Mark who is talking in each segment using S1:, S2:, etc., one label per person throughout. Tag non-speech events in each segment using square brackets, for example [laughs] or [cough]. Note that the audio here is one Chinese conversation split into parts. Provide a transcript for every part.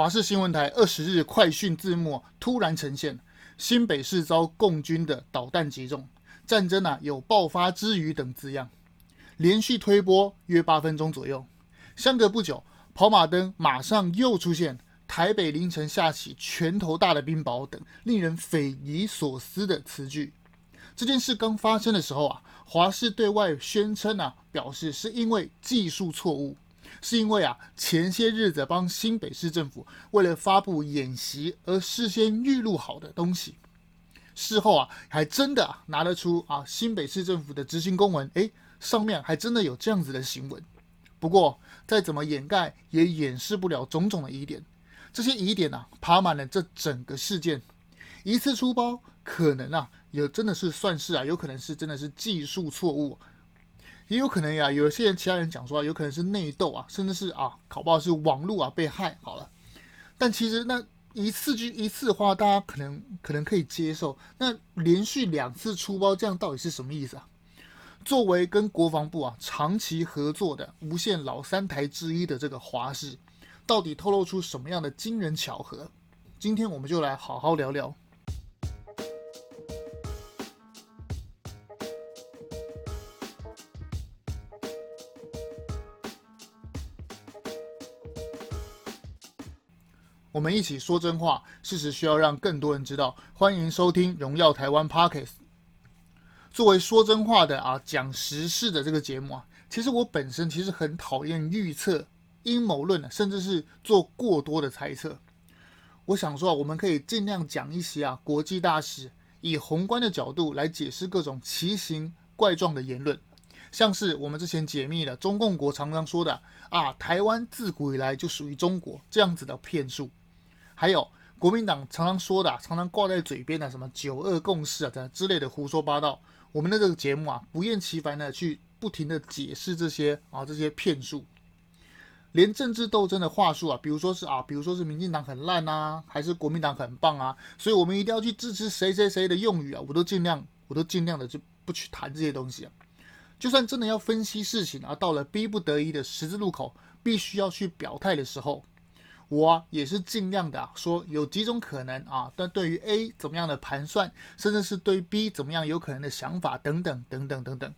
S1: 华视新闻台二十日快讯字幕突然呈现新北市遭共军的导弹击中，战争啊有爆发之余等字样，连续推播约八分钟左右，相隔不久，跑马灯马上又出现台北凌晨下起拳头大的冰雹等令人匪夷所思的词句。这件事刚发生的时候啊，华视对外宣称啊，表示是因为技术错误。是因为啊，前些日子帮新北市政府为了发布演习而事先预录好的东西，事后啊，还真的拿得出啊新北市政府的执行公文，诶，上面还真的有这样子的行文。不过再怎么掩盖，也掩饰不了种种的疑点。这些疑点啊，爬满了这整个事件。一次出包，可能啊，也真的是算是啊，有可能是真的是技术错误。也有可能呀，有些人其他人讲说啊，有可能是内斗啊，甚至是啊，搞不好是网络啊被害好了。但其实那一次就一次的话，大家可能可能可以接受。那连续两次出包，这样到底是什么意思啊？作为跟国防部啊长期合作的无线老三台之一的这个华视，到底透露出什么样的惊人巧合？今天我们就来好好聊聊。我们一起说真话，事实需要让更多人知道。欢迎收听《荣耀台湾》Podcast。作为说真话的啊，讲实事的这个节目啊，其实我本身其实很讨厌预测、阴谋论，甚至是做过多的猜测。我想说啊，我们可以尽量讲一些啊国际大事，以宏观的角度来解释各种奇形怪状的言论，像是我们之前解密的中共国常常说的啊，台湾自古以来就属于中国这样子的骗术。还有国民党常常说的、常常挂在嘴边的什么“九二共识”啊，这之类的胡说八道。我们的这个节目啊，不厌其烦的去不停的解释这些啊这些骗术，连政治斗争的话术啊，比如说是啊，比如说是民进党很烂啊，还是国民党很棒啊，所以我们一定要去支持谁谁谁的用语啊，我都尽量我都尽量的就不去谈这些东西啊。就算真的要分析事情啊，到了逼不得已的十字路口，必须要去表态的时候。我，也是尽量的说有几种可能啊，但对于 A 怎么样的盘算，甚至是对 B 怎么样有可能的想法等等等等等等，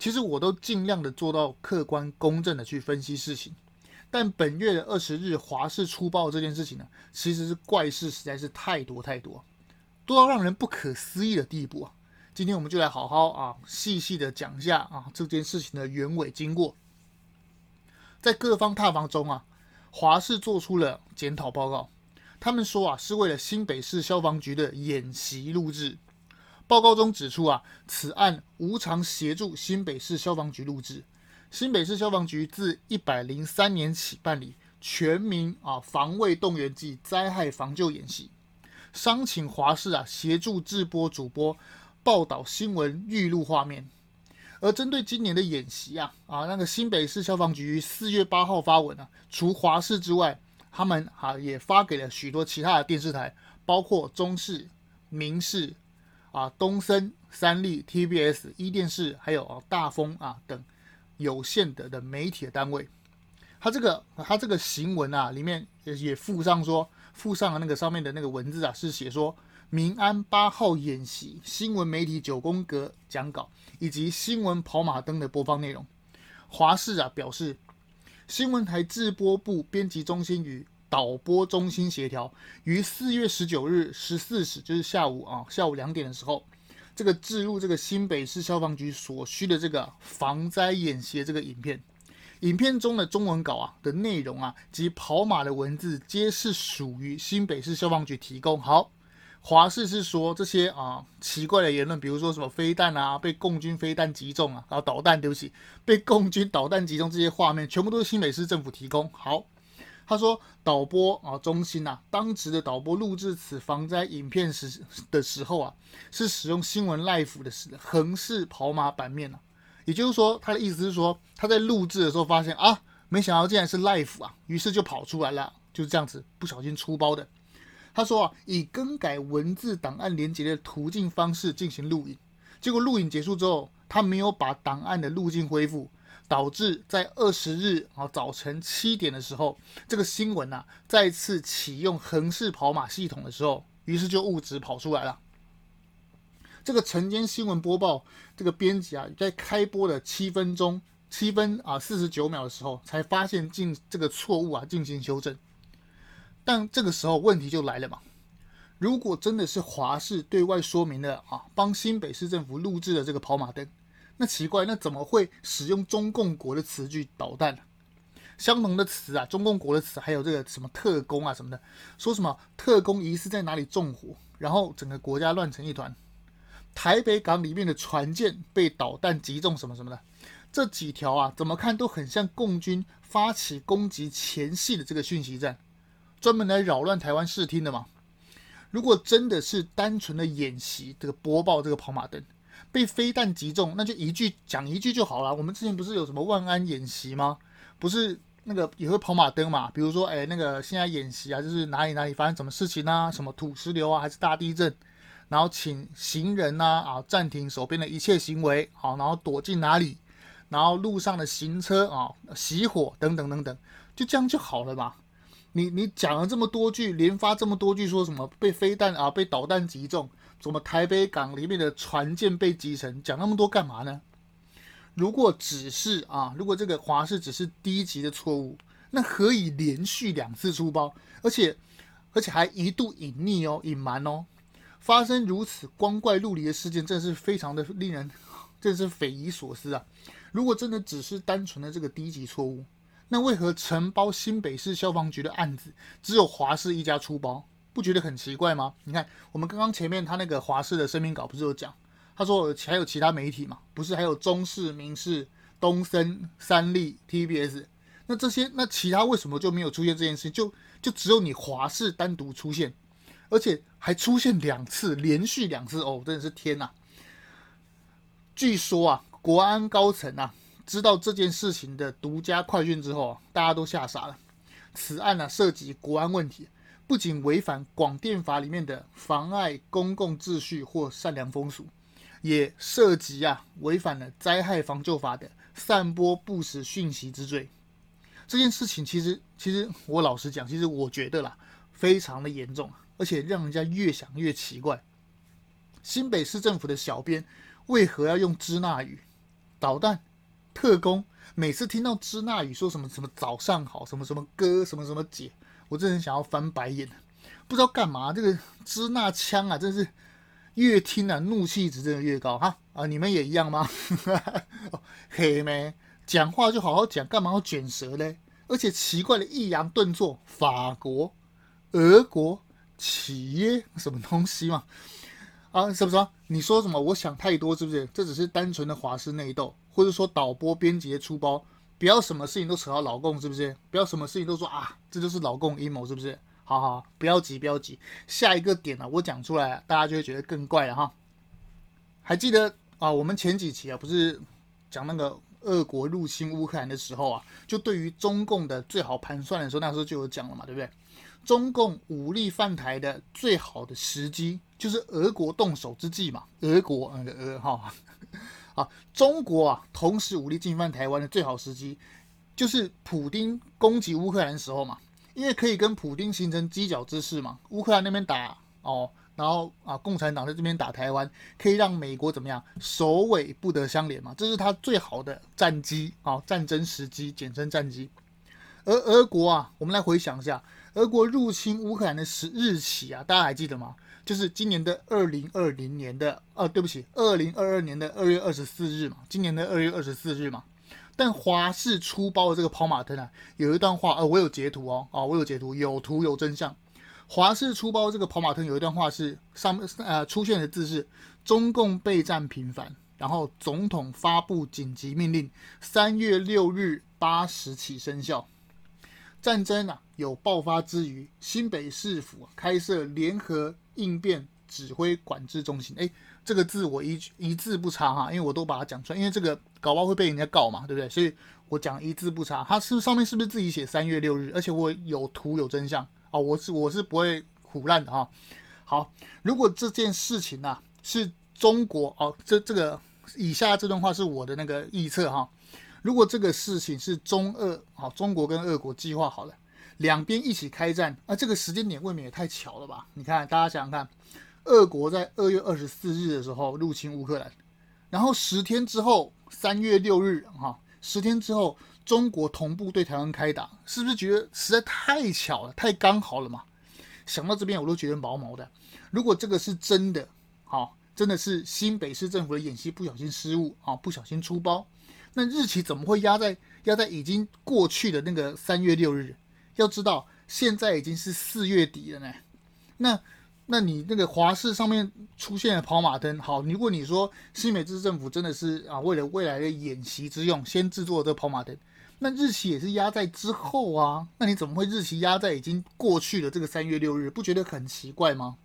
S1: 其实我都尽量的做到客观公正的去分析事情。但本月的二十日华视出包这件事情呢，其实是怪事实在是太多太多，多到让人不可思议的地步啊！今天我们就来好好啊细细的讲一下啊这件事情的原委经过，在各方踏访中啊。华视做出了检讨报告，他们说啊，是为了新北市消防局的演习录制。报告中指出啊，此案无偿协助新北市消防局录制。新北市消防局自一百零三年起办理全民啊防卫动员暨灾害防救演习，商请华视啊协助制播主播报道新闻预录画面。而针对今年的演习啊，啊，那个新北市消防局四月八号发文啊，除华视之外，他们啊也发给了许多其他的电视台，包括中视、民视、啊东森、三立、TBS、一电视，还有啊大风啊等有限的的媒体的单位。他这个他这个行文啊，里面也也附上说，附上了那个上面的那个文字啊，是写说。民安八号演习新闻媒体九宫格讲稿以及新闻跑马灯的播放内容，华视啊表示，新闻台制播部编辑中心与导播中心协调，于四月十九日十四时，就是下午啊下午两点的时候，这个置入这个新北市消防局所需的这个防灾演习这个影片，影片中的中文稿啊的内容啊及跑马的文字，皆是属于新北市消防局提供。好。华视是说这些啊奇怪的言论，比如说什么飞弹啊被共军飞弹击中啊，然后导弹对不起被共军导弹击中这些画面，全部都是新北市政府提供。好，他说导播啊中心呐、啊，当值的导播录制此防灾影片时的时候啊，是使用新闻 Life 的是横式跑马版面啊，也就是说他的意思是说他在录制的时候发现啊，没想到竟然是 Life 啊，于是就跑出来了，就是这样子不小心出包的。他说啊，以更改文字档案连接的途径方式进行录影，结果录影结束之后，他没有把档案的路径恢复，导致在二十日啊早晨七点的时候，这个新闻啊再次启用横式跑马系统的时候，于是就误植跑出来了。这个晨间新闻播报这个编辑啊，在开播的七分钟七分啊四十九秒的时候，才发现进这个错误啊进行修正。但这个时候问题就来了嘛，如果真的是华视对外说明的啊，帮新北市政府录制的这个跑马灯。那奇怪，那怎么会使用中共国的词句导弹呢？相同的词啊，中共国的词，还有这个什么特工啊什么的，说什么特工疑似在哪里纵火，然后整个国家乱成一团。台北港里面的船舰被导弹击中什么什么的，这几条啊，怎么看都很像共军发起攻击前夕的这个讯息战，专门来扰乱台湾视听的嘛。如果真的是单纯的演习，这个播报这个跑马灯。被飞弹击中，那就一句讲一句就好了。我们之前不是有什么万安演习吗？不是那个也会跑马灯嘛？比如说，哎，那个现在演习啊，就是哪里哪里发生什么事情啊，什么土石流啊，还是大地震，然后请行人呐啊，啊暂停手边的一切行为，好，然后躲进哪里，然后路上的行车啊熄火等等等等，就这样就好了嘛。你你讲了这么多句，连发这么多句，说什么被飞弹啊被导弹击中？什么台北港里面的船舰被击沉，讲那么多干嘛呢？如果只是啊，如果这个华视只是低级的错误，那何以连续两次出包，而且而且还一度隐匿哦、隐瞒哦，发生如此光怪陆离的事件，真是非常的令人，[laughs] 真是匪夷所思啊！如果真的只是单纯的这个低级错误，那为何承包新北市消防局的案子，只有华视一家出包？不觉得很奇怪吗？你看，我们刚刚前面他那个华视的声明稿不是有讲，他说还有其他媒体嘛，不是还有中视、民视、东森、三立、TBS，那这些那其他为什么就没有出现这件事？就就只有你华视单独出现，而且还出现两次，连续两次哦，真的是天呐！据说啊，国安高层啊知道这件事情的独家快讯之后，大家都吓傻了。此案呢、涉及国安问题。不仅违反广电法里面的妨碍公共秩序或善良风俗，也涉及啊违反了灾害防救法的散播不实讯息之罪。这件事情其实，其实我老实讲，其实我觉得啦，非常的严重，而且让人家越想越奇怪。新北市政府的小编为何要用支那语？导弹、特工，每次听到支那语说什么什么早上好，什么什么哥，什么什么姐。我真的很想要翻白眼，不知道干嘛。这个支那腔啊，真是越听啊，怒气值真的越高哈 [laughs] 啊！你们也一样吗？黑妹讲话就好好讲，干嘛要卷舌嘞？而且奇怪的抑扬顿挫，法国、俄国企业什么东西嘛？啊，是不是？你说什么？我想太多，是不是？这只是单纯的华视内斗，或者说导播编辑的出包。不要什么事情都扯到老共，是不是？不要什么事情都说啊，这就是老共阴谋，是不是？好好，不要急，不要急。下一个点呢、啊，我讲出来，大家就会觉得更怪了哈。还记得啊，我们前几期啊，不是讲那个俄国入侵乌克兰的时候啊，就对于中共的最好盘算的时候，那时候就有讲了嘛，对不对？中共武力犯台的最好的时机，就是俄国动手之际嘛。俄国那个俄哈。啊，中国啊，同时武力进犯台湾的最好时机，就是普丁攻击乌克兰的时候嘛，因为可以跟普丁形成犄角之势嘛。乌克兰那边打哦，然后啊，共产党在这边打台湾，可以让美国怎么样，首尾不得相连嘛，这是他最好的战机啊，战争时机，简称战机。而俄国啊，我们来回想一下，俄国入侵乌克兰的时日期啊，大家还记得吗？就是今年的二零二零年的，呃、啊，对不起，二零二二年的二月二十四日嘛，今年的二月二十四日嘛。但华氏出包的这个跑马灯啊，有一段话，呃，我有截图哦，啊，我有截图，有图有真相。华氏出包这个跑马灯有一段话是上面呃出现的字是中共备战频繁，然后总统发布紧急命令，三月六日八时起生效。战争啊有爆发之余，新北市府开设联合。应变指挥管制中心，哎，这个字我一一字不差哈，因为我都把它讲出来，因为这个搞不好会被人家告嘛，对不对？所以我讲一字不差。它是上面是不是自己写三月六日？而且我有图有真相啊，我是我是不会唬烂的哈。好，如果这件事情啊是中国哦，这这个以下这段话是我的那个预测哈。如果这个事情是中俄好，中国跟俄国计划好了，两边一起开战，啊，这个时间点未免也太巧了吧？你看，大家想想看，俄国在二月二十四日的时候入侵乌克兰，然后十天之后，三月六日，哈，十天之后，中国同步对台湾开打，是不是觉得实在太巧了，太刚好了嘛？想到这边我都觉得毛毛的。如果这个是真的，好，真的是新北市政府的演习不小心失误啊，不小心出包。那日期怎么会压在压在已经过去的那个三月六日？要知道现在已经是四月底了呢。那那你那个华视上面出现了跑马灯，好，如果你说新北市政府真的是啊为了未来的演习之用，先制作这个跑马灯，那日期也是压在之后啊。那你怎么会日期压在已经过去的这个三月六日？不觉得很奇怪吗？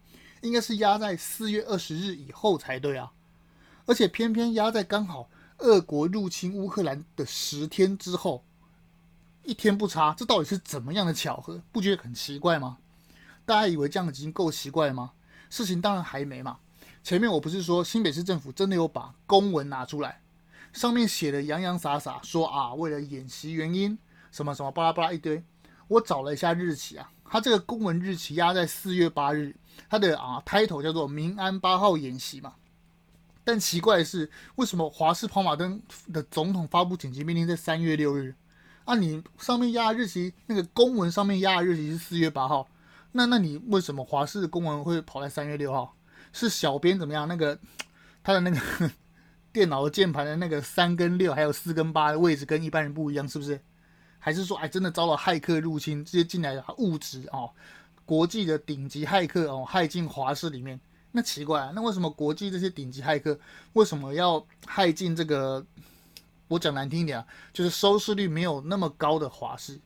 S1: 应该是压在四月二十日以后才对啊。而且偏偏压在刚好。俄国入侵乌克兰的十天之后，一天不差，这到底是怎么样的巧合？不觉得很奇怪吗？大家以为这样已经够奇怪吗？事情当然还没嘛。前面我不是说新北市政府真的有把公文拿出来，上面写的洋洋洒洒说啊，为了演习原因，什么什么巴拉巴拉一堆。我找了一下日期啊，他这个公文日期压在四月八日，他的啊 title 叫做“民安八号演习”嘛。但奇怪的是，为什么华氏跑马灯的总统发布紧急命令在三月六日？啊，你上面压日期，那个公文上面压的日期是四月八号，那那你为什么华视的公文会跑在三月六号？是小编怎么样？那个他的那个电脑键盘的那个三跟六，还有四跟八的位置跟一般人不一样，是不是？还是说，哎，真的遭到骇客入侵，直接进来的物质哦，国际的顶级骇客哦，骇进华视里面？那奇怪啊，那为什么国际这些顶级骇客为什么要骇进这个？我讲难听一点啊，就是收视率没有那么高的华视。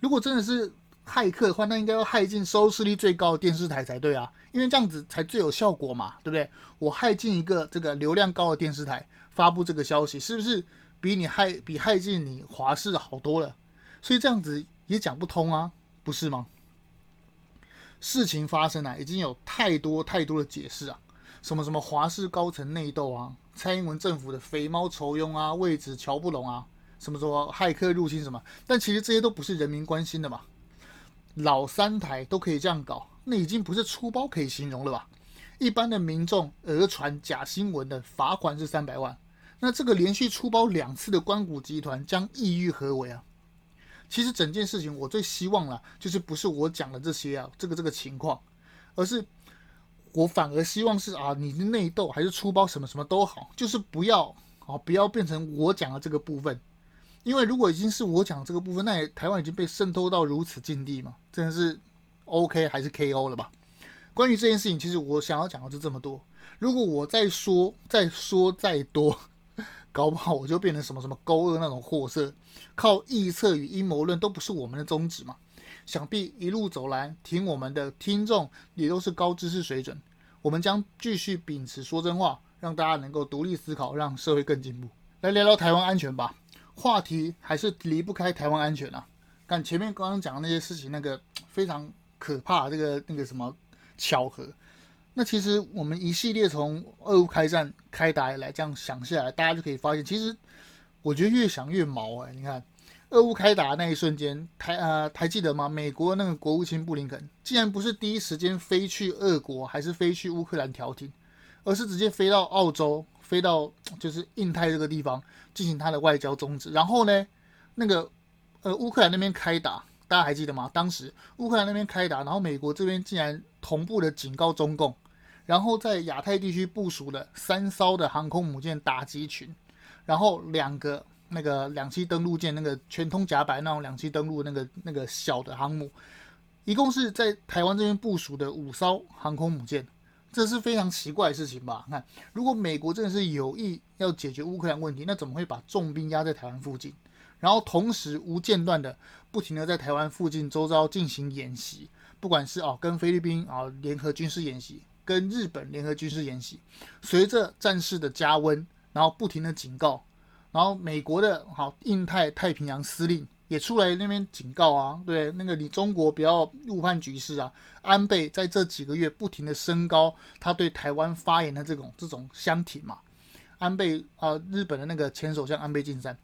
S1: 如果真的是骇客的话，那应该要骇进收视率最高的电视台才对啊，因为这样子才最有效果嘛，对不对？我骇进一个这个流量高的电视台发布这个消息，是不是比你骇比骇进你华视好多了？所以这样子也讲不通啊，不是吗？事情发生啊，已经有太多太多的解释啊，什么什么华视高层内斗啊，蔡英文政府的肥猫酬庸啊，位置乔不拢啊，什么什么骇客入侵什么，但其实这些都不是人民关心的嘛。老三台都可以这样搞，那已经不是出包可以形容了吧？一般的民众讹传假新闻的罚款是三百万，那这个连续出包两次的关谷集团将意欲何为啊？其实整件事情，我最希望啦，就是不是我讲的这些啊，这个这个情况，而是我反而希望是啊，你的内斗还是出包什么什么都好，就是不要啊，不要变成我讲的这个部分，因为如果已经是我讲的这个部分，那台湾已经被渗透到如此境地嘛，真的是 OK 还是 KO 了吧？关于这件事情，其实我想要讲的就这么多，如果我再说再说再多。搞不好我就变成什么什么勾二那种货色，靠臆测与阴谋论都不是我们的宗旨嘛。想必一路走来，听我们的听众也都是高知识水准。我们将继续秉持说真话，让大家能够独立思考，让社会更进步。来聊聊台湾安全吧，话题还是离不开台湾安全啊。看前面刚刚讲的那些事情，那个非常可怕，这个那个什么巧合。那其实我们一系列从俄乌开战开打以来，这样想下来，大家就可以发现，其实我觉得越想越毛哎。你看，俄乌开打那一瞬间，台呃还记得吗？美国那个国务卿布林肯，竟然不是第一时间飞去俄国，还是飞去乌克兰调停，而是直接飞到澳洲，飞到就是印太这个地方进行他的外交宗旨。然后呢，那个呃乌克兰那边开打，大家还记得吗？当时乌克兰那边开打，然后美国这边竟然同步的警告中共。然后在亚太地区部署了三艘的航空母舰打击群，然后两个那个两栖登陆舰，那个全通甲板那种两栖登陆那个那个小的航母，一共是在台湾这边部署的五艘航空母舰，这是非常奇怪的事情吧？看，如果美国真的是有意要解决乌克兰问题，那怎么会把重兵压在台湾附近，然后同时无间断的不停的在台湾附近周遭进行演习，不管是哦跟菲律宾啊联合军事演习。跟日本联合军事演习，随着战事的加温，然后不停的警告，然后美国的好印太太平洋司令也出来那边警告啊，对，那个你中国不要误判局势啊。安倍在这几个月不停的升高他对台湾发言的这种这种相挺嘛。安倍啊、日本的那个前首相安倍晋三，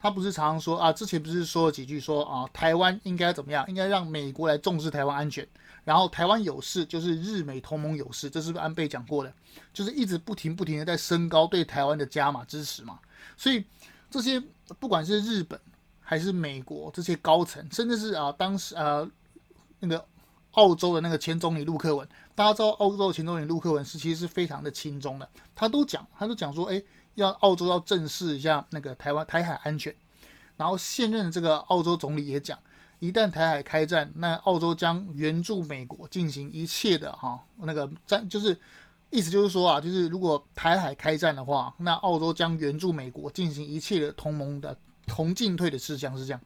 S1: 他不是常常说啊，之前不是说了几句说啊，台湾应该怎么样？应该让美国来重视台湾安全，然后台湾有事就是日美同盟有事，这是不是安倍讲过的？就是一直不停不停的在升高对台湾的加码支持嘛。所以这些不管是日本还是美国这些高层，甚至是啊当时啊那个澳洲的那个前总理陆克文，大家知道澳洲前总理陆克文是其实是非常的亲中的，他都讲他都讲说，哎。要澳洲要正视一下那个台湾台海安全，然后现任这个澳洲总理也讲，一旦台海开战，那澳洲将援助美国进行一切的哈那个战，就是意思就是说啊，就是如果台海开战的话，那澳洲将援助美国进行一切的同盟的同进退的事项是这样。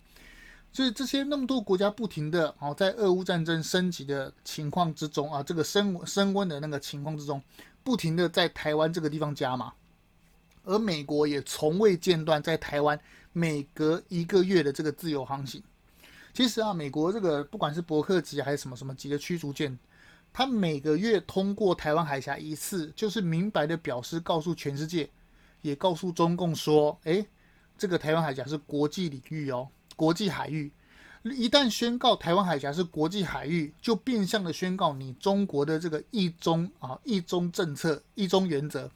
S1: 所以这些那么多国家不停的哦，在俄乌战争升级的情况之中啊，这个升升温的那个情况之中，不停的在台湾这个地方加码。而美国也从未间断在台湾每隔一个月的这个自由航行。其实啊，美国这个不管是伯克级还是什么什么级的驱逐舰，他每个月通过台湾海峡一次，就是明白的表示告诉全世界，也告诉中共说，诶，这个台湾海峡是国际领域哦，国际海域。一旦宣告台湾海峡是国际海域，就变相的宣告你中国的这个一中啊一中政策、一中原则。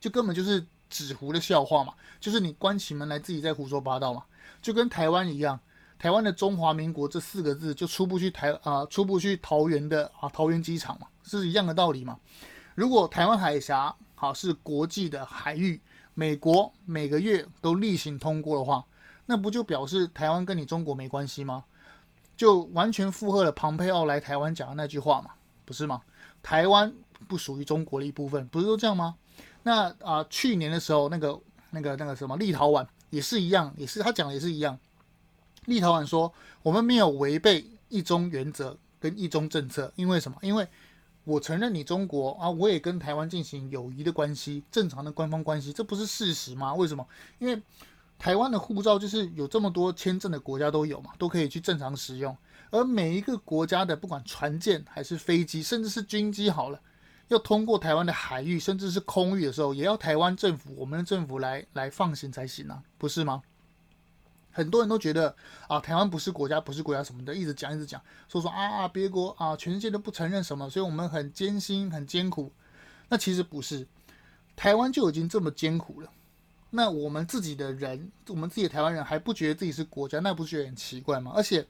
S1: 就根本就是纸糊的笑话嘛，就是你关起门来自己在胡说八道嘛，就跟台湾一样，台湾的中华民国这四个字就出不去台啊、呃，出不去桃园的啊桃园机场嘛，是一样的道理嘛。如果台湾海峡好是国际的海域，美国每个月都例行通过的话，那不就表示台湾跟你中国没关系吗？就完全附和了庞佩奥来台湾讲的那句话嘛，不是吗？台湾不属于中国的一部分，不是都这样吗？那啊、去年的时候，那个、那个、那个什么，立陶宛也是一样，也是他讲的也是一样。立陶宛说，我们没有违背一中原则跟一中政策，因为什么？因为我承认你中国啊，我也跟台湾进行友谊的关系，正常的官方关系，这不是事实吗？为什么？因为台湾的护照就是有这么多签证的国家都有嘛，都可以去正常使用，而每一个国家的不管船舰还是飞机，甚至是军机，好了。要通过台湾的海域，甚至是空域的时候，也要台湾政府、我们的政府来来放行才行啊，不是吗？很多人都觉得啊，台湾不是国家，不是国家什么的，一直讲一直讲，说说啊，别国啊，全世界都不承认什么，所以我们很艰辛、很艰苦。那其实不是，台湾就已经这么艰苦了。那我们自己的人，我们自己的台湾人还不觉得自己是国家，那不是觉得很奇怪吗？而且，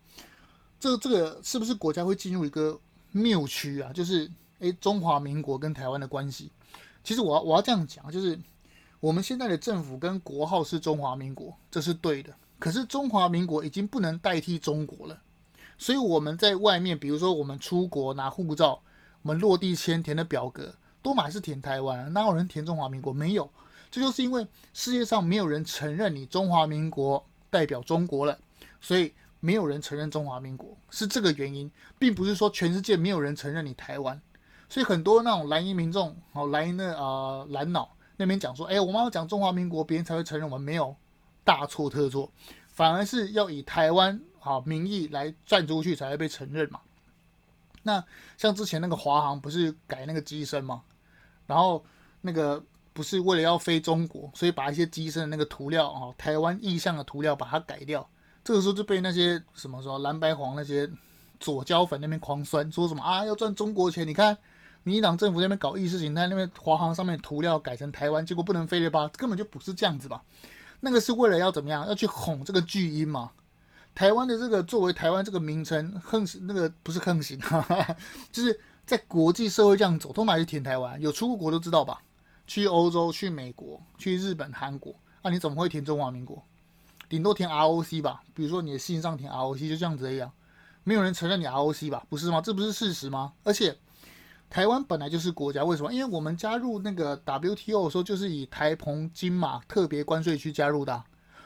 S1: 这这个是不是国家会进入一个谬区啊？就是。诶，中华民国跟台湾的关系，其实我要我要这样讲，就是我们现在的政府跟国号是中华民国，这是对的。可是中华民国已经不能代替中国了，所以我们在外面，比如说我们出国拿护照，我们落地签填的表格，都还是填台湾，哪有人填中华民国？没有，这就是因为世界上没有人承认你中华民国代表中国了，所以没有人承认中华民国，是这个原因，并不是说全世界没有人承认你台湾。所以很多那种蓝营民众，好蓝营的啊蓝脑那边讲说，哎，我们要讲中华民国，别人才会承认。我们没有，大错特错，反而是要以台湾好名义来赚出去才会被承认嘛。那像之前那个华航不是改那个机身嘛？然后那个不是为了要飞中国，所以把一些机身的那个涂料啊，台湾意象的涂料把它改掉，这个时候就被那些什么说蓝白黄那些左胶粉那边狂酸，说什么啊要赚中国钱，你看。民进党政府那边搞意识形态，那边华航上面涂料改成台湾，结果不能飞了吧？根本就不是这样子吧？那个是为了要怎么样？要去哄这个巨婴嘛？台湾的这个作为台湾这个名称，横行那个不是横行，[laughs] 就是在国际社会这样走，都买去填台湾。有出过国都知道吧？去欧洲、去美国、去日本、韩国，那、啊、你怎么会填中华民国？顶多填 ROC 吧？比如说你的信上填 ROC，就这样子一样，没有人承认你 ROC 吧？不是吗？这不是事实吗？而且。台湾本来就是国家，为什么？因为我们加入那个 WTO 的时候，就是以台澎金马特别关税区加入的。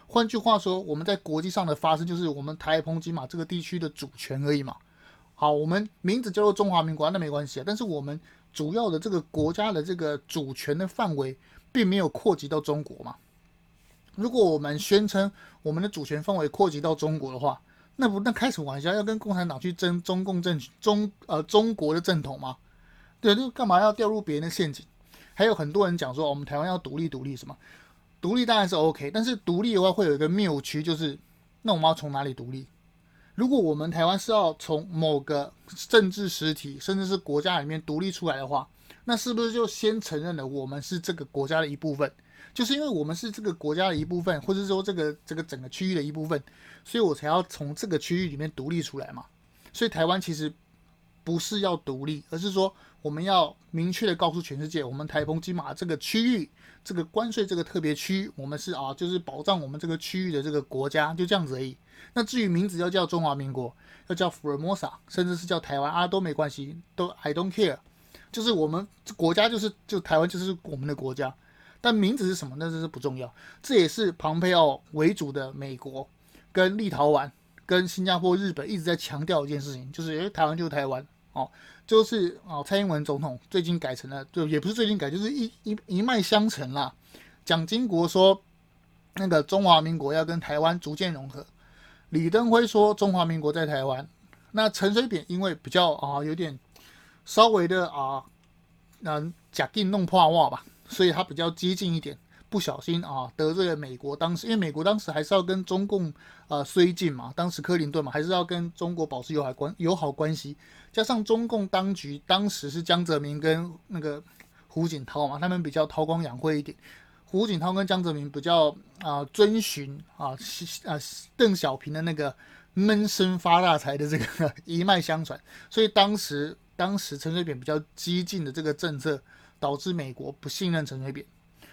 S1: 换句话说，我们在国际上的发声就是我们台澎金马这个地区的主权而已嘛。好，我们名字叫做中华民国，那没关系啊。但是我们主要的这个国家的这个主权的范围，并没有扩及到中国嘛。如果我们宣称我们的主权范围扩及到中国的话，那不那开什么玩笑？要跟共产党去争中共政中呃中国的正统吗？对，就干嘛要掉入别人的陷阱？还有很多人讲说，我们台湾要独立独立什么？独立当然是 OK，但是独立的话会有一个谬区，就是那我们要从哪里独立？如果我们台湾是要从某个政治实体，甚至是国家里面独立出来的话，那是不是就先承认了我们是这个国家的一部分？就是因为我们是这个国家的一部分，或者说这个这个整个区域的一部分，所以我才要从这个区域里面独立出来嘛。所以台湾其实不是要独立，而是说我们要明确的告诉全世界，我们台风金马这个区域，这个关税这个特别区，我们是啊，就是保障我们这个区域的这个国家，就这样子而已。那至于名字要叫中华民国，要叫福尔摩沙，甚至是叫台湾啊，都没关系，都 I don't care。就是我们国家就是就台湾就是我们的国家。但名字是什么？那这是不重要。这也是庞佩奥为主的美国跟立陶宛、跟新加坡、日本一直在强调一件事情，就是因为台湾就是台湾哦，就是哦，蔡英文总统最近改成了，就也不是最近改，就是一一一脉相承啦。蒋经国说那个中华民国要跟台湾逐渐融合，李登辉说中华民国在台湾。那陈水扁因为比较啊有点稍微的啊，嗯，假定弄破袜吧。所以他比较激进一点，不小心啊得罪了美国。当时因为美国当时还是要跟中共呃绥靖嘛，当时克林顿嘛还是要跟中国保持友好关友好关系。加上中共当局当时是江泽民跟那个胡锦涛嘛，他们比较韬光养晦一点。胡锦涛跟江泽民比较啊遵循啊啊邓小平的那个闷声发大财的这个一脉相传，所以当时当时陈水扁比较激进的这个政策。导致美国不信任陈水扁，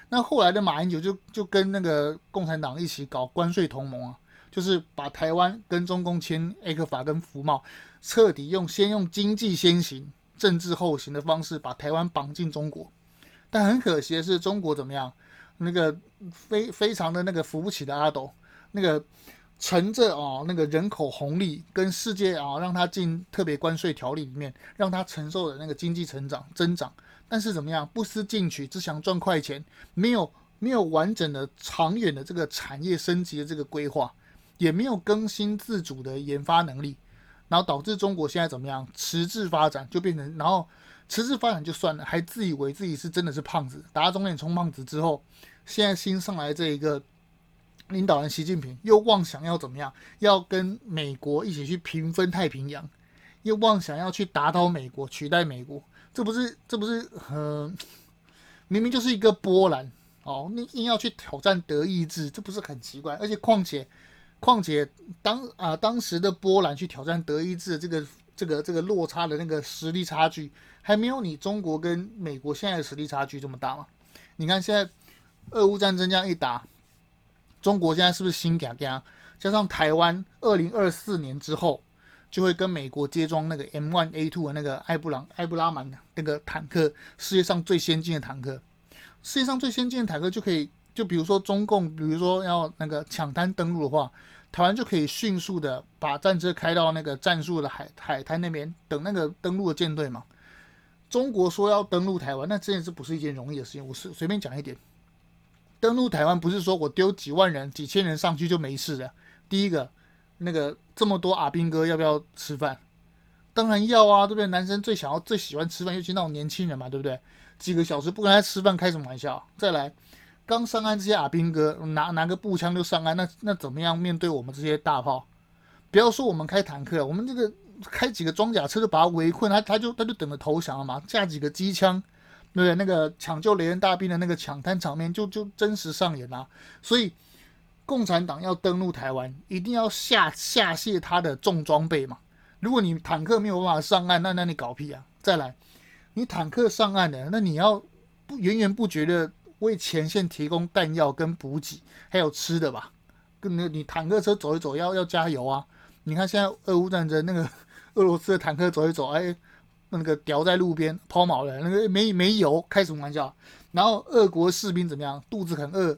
S1: 那后来的马英九就就跟那个共产党一起搞关税同盟啊，就是把台湾跟中共签 ECFA 跟服贸，彻底用先用经济先行、政治后行的方式把台湾绑进中国。但很可惜的是，中国怎么样？那个非非常的那个扶不起的阿斗，那个乘着啊那个人口红利跟世界啊让他进特别关税条例里面，让他承受的那个经济成长增长。但是怎么样？不思进取，只想赚快钱，没有没有完整的、长远的这个产业升级的这个规划，也没有更新自主的研发能力，然后导致中国现在怎么样？迟滞发展就变成，然后迟滞发展就算了，还自以为自己是真的是胖子，打肿脸充胖子之后，现在新上来这一个领导人习近平又妄想要怎么样？要跟美国一起去平分太平洋，又妄想要去打倒美国，取代美国。这不是，这不是，很、明明就是一个波兰哦，你硬要去挑战德意志，这不是很奇怪？而且况且，况且当啊、当时的波兰去挑战德意志这个这个这个落差的那个实力差距，还没有你中国跟美国现在的实力差距这么大吗？你看现在俄乌战争这样一打，中国现在是不是心惊惊？加上台湾二零二四年之后。就会跟美国接装那个 M1A2 的那个艾布朗艾布拉曼的那个坦克，世界上最先进的坦克，世界上最先进的坦克就可以，就比如说中共，比如说要那个抢滩登陆的话，台湾就可以迅速的把战车开到那个战术的海海滩那边等那个登陆的舰队嘛。中国说要登陆台湾，那这件事不是一件容易的事情？我是随便讲一点，登陆台湾不是说我丢几万人、几千人上去就没事的。第一个。那个这么多阿兵哥要不要吃饭？当然要啊，对不对？男生最想要、最喜欢吃饭，尤其那种年轻人嘛，对不对？几个小时不跟他吃饭，开什么玩笑？再来，刚上岸这些阿兵哥拿拿个步枪就上岸，那那怎么样面对我们这些大炮？不要说我们开坦克，我们这个开几个装甲车就把他围困，他他就他就等着投降了嘛。架几个机枪，对不对？那个抢救雷恩大兵的那个抢滩场面就就真实上演啊，所以。共产党要登陆台湾，一定要下下卸他的重装备嘛。如果你坦克没有办法上岸，那那你搞屁啊！再来，你坦克上岸了，那你要不源源不绝的为前线提供弹药跟补给，还有吃的吧？跟那你坦克车走一走，要要加油啊！你看现在俄乌战争，那个俄罗斯的坦克走一走，哎，那个掉在路边抛锚了，那个没没油，开什么玩笑？然后俄国士兵怎么样？肚子很饿。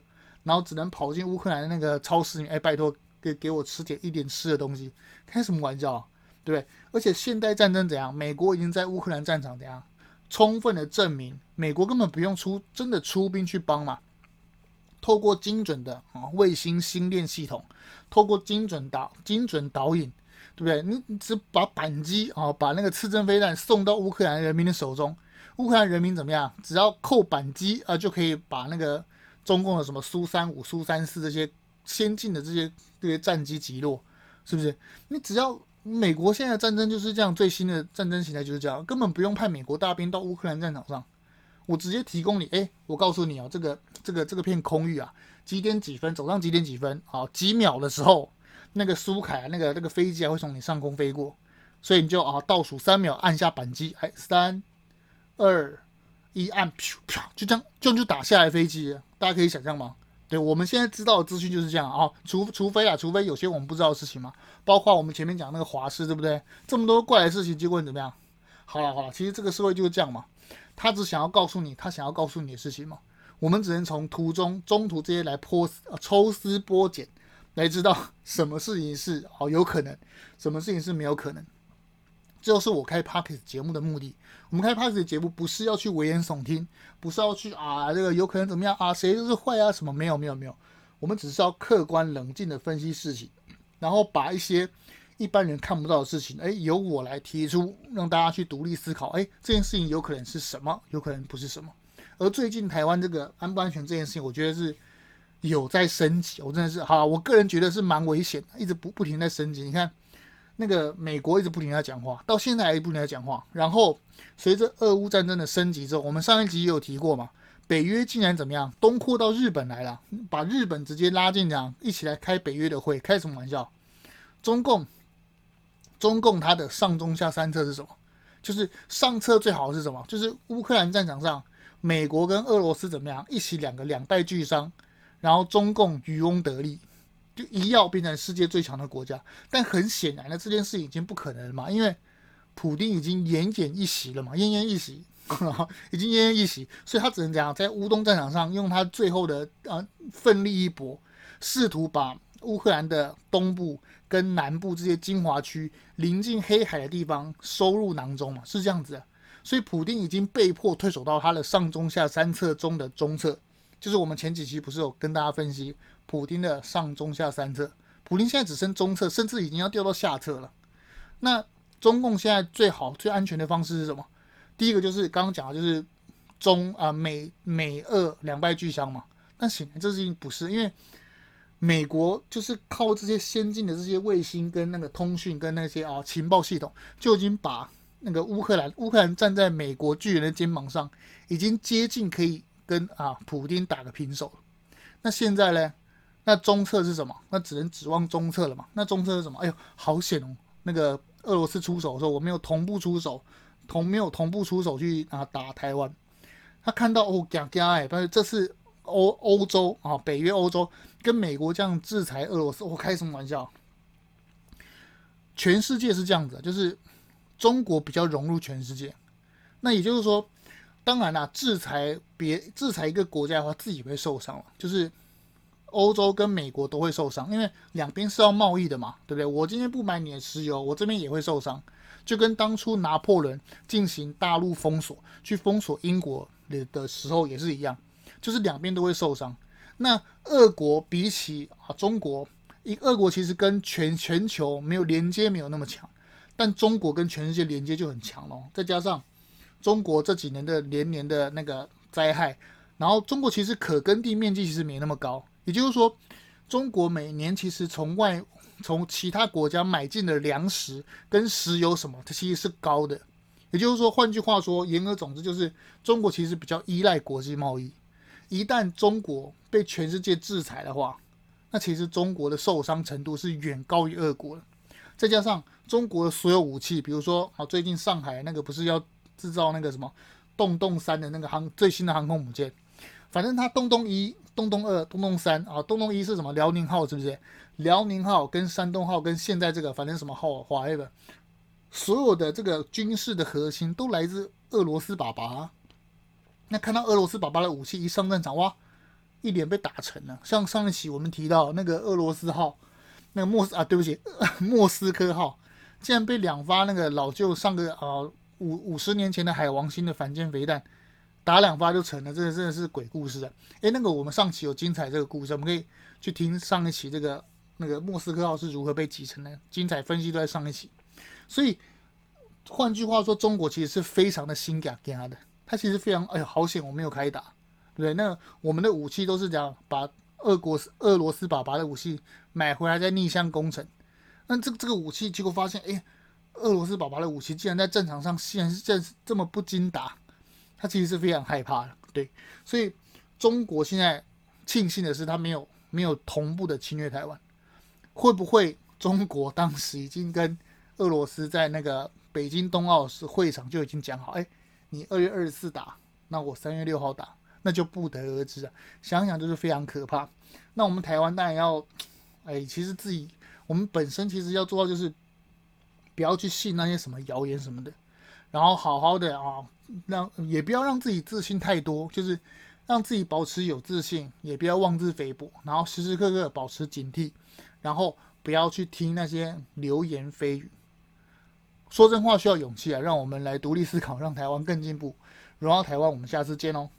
S1: 然后只能跑进乌克兰的那个超市里面，哎，拜托给给我吃点一点吃的东西，开什么玩笑，对不对？而且现代战争怎样？美国已经在乌克兰战场怎样？充分的证明，美国根本不用出真的出兵去帮嘛。透过精准的啊卫星星链系统，透过精准导精准导引，对不对？你只把扳机啊，把那个刺针飞弹送到乌克兰人民的手中，乌克兰人民怎么样？只要扣扳机啊，就可以把那个。中共的什么苏三五、苏三四这些先进的这些这些战机击落，是不是？你只要美国现在的战争就是这样，最新的战争形态就是这样，根本不用派美国大兵到乌克兰战场上，我直接提供你，哎，我告诉你哦，这个这个这个片空域啊，几点几分走上几点几分，好几秒的时候，那个苏凯、啊、那个那个飞机啊会从你上空飞过，所以你就啊倒数三秒按下扳机，哎，三二。一按，啪啪，就这样，就就打下来飞机，大家可以想象吗？对，我们现在知道的资讯就是这样啊、除除非啊，除非有些我们不知道的事情嘛，包括我们前面讲那个华师，对不对？这么多怪的事情，结果你怎么样？好了好了，其实这个社会就是这样嘛，他只想要告诉你他想要告诉你的事情嘛，我们只能从途中中途这些来剖抽丝剥茧，来知道什么事情是哦有可能，什么事情是没有可能。这就是我开 Podcast 节目的目的。我们开 Podcast 节目不是要去危言耸听，不是要去啊这个有可能怎么样啊谁都是坏啊什么没有没有没有，我们只是要客观冷静的分析事情，然后把一些一般人看不到的事情，哎，由我来提出，让大家去独立思考。哎，这件事情有可能是什么，有可能不是什么。而最近台湾这个安不安全这件事情，我觉得是有在升级。我真的是好，我个人觉得是蛮危险的，一直不不停在升级。你看。那个美国一直不停在讲话，到现在还不停在讲话。然后随着俄乌战争的升级之后，我们上一集也有提过嘛，北约竟然怎么样东扩到日本来了，把日本直接拉进讲一起来开北约的会，开什么玩笑？中共，中共它的上中下三策是什么？就是上策最好是什么？就是乌克兰战场上，美国跟俄罗斯怎么样一起两个两败俱伤，然后中共渔翁得利。就一要变成世界最强的国家，但很显然的这件事已经不可能了嘛，因为普丁已经奄奄一息了嘛，奄奄一息，[laughs] 已经奄奄一息，所以他只能这样在乌东战场上用他最后的啊奋力一搏，试图把乌克兰的东部跟南部这些精华区临近黑海的地方收入囊中嘛，是这样子的，所以普丁已经被迫退守到他的上中下三策中的中策，就是我们前几期不是有跟大家分析。普丁的上中下三策，普丁现在只剩中策，甚至已经要掉到下策了。那中共现在最好、最安全的方式是什么？第一个就是刚刚讲的，就是中啊美美俄两败俱伤嘛。但显然这事情不是，因为美国就是靠这些先进的这些卫星跟那个通讯跟那些啊情报系统，就已经把那个乌克兰乌克兰站在美国巨人的肩膀上，已经接近可以跟啊普丁打个平手了。那现在呢？那中策是什么？那只能指望中策了嘛。那中策是什么？哎呦，好险哦！那个俄罗斯出手的时候，我没有同步出手，同没有同步出手去啊打台湾。他看到哦，讲讲哎，但是这次欧欧洲啊，北约欧洲跟美国这样制裁俄罗斯，我、开什么玩笑？全世界是这样子，就是中国比较融入全世界。那也就是说，当然啦，制裁别制裁一个国家的话，自己会受伤了，就是。欧洲跟美国都会受伤，因为两边是要贸易的嘛，对不对？我今天不买你的石油，我这边也会受伤，就跟当初拿破仑进行大陆封锁，去封锁英国的的时候也是一样，就是两边都会受伤。那俄国比起啊中国，一俄国其实跟全全球没有连接，没有那么强，但中国跟全世界连接就很强咯。再加上中国这几年的连年的那个灾害，然后中国其实可耕地面积其实没那么高。也就是说，中国每年其实从外从其他国家买进的粮食跟石油什么，它其实是高的。也就是说，换句话说，言而总之就是，中国其实比较依赖国际贸易。一旦中国被全世界制裁的话，那其实中国的受伤程度是远高于俄国的。再加上中国的所有武器，比如说啊，最近上海那个不是要制造那个什么洞洞三的那个航最新的航空母舰，反正它洞洞一。东东二、东东三啊，东东一是什么？辽宁号是不是？辽宁号跟山东号跟现在这个反正什么号？华为的，所有的这个军事的核心都来自俄罗斯爸爸。那看到俄罗斯爸爸的武器一上战场，哇，一脸被打沉了。像上一期我们提到那个俄罗斯号，那个莫斯啊，对不起，[laughs] 莫斯科号，竟然被两发那个老旧上个啊五五十年前的海王星的反舰飞弹。打两发就成了，这个真的是鬼故事啊！诶，那个我们上期有精彩这个故事，我们可以去听上一期这个那个莫斯科号是如何被击沉的，精彩分析都在上一期。所以换句话说，中国其实是非常的心嘎嘎的，他其实非常哎呀，好险我没有开打，对，那我们的武器都是这样，把俄国俄罗斯爸爸的武器买回来再逆向工程。那这这个武器结果发现，哎，俄罗斯爸爸的武器竟然在战场上竟然是这这么不经打，他其实是非常害怕的。对，所以中国现在庆幸的是，他没有没有同步的侵略台湾。会不会中国当时已经跟俄罗斯在那个北京冬奥时会场就已经讲好，哎，你二月二十四打，那我三月六号打，那就不得而知啊。想想就是非常可怕。那我们台湾当然要，哎，其实自己我们本身其实要做到就是不要去信那些什么谣言什么的，然后好好的啊，让也不要让自己自信太多，就是让自己保持有自信，也不要妄自菲薄，然后时时刻刻保持警惕。然后不要去听那些流言蜚语，说真话需要勇气啊！让我们来独立思考，让台湾更进步。荣耀台湾，我们下次见哦。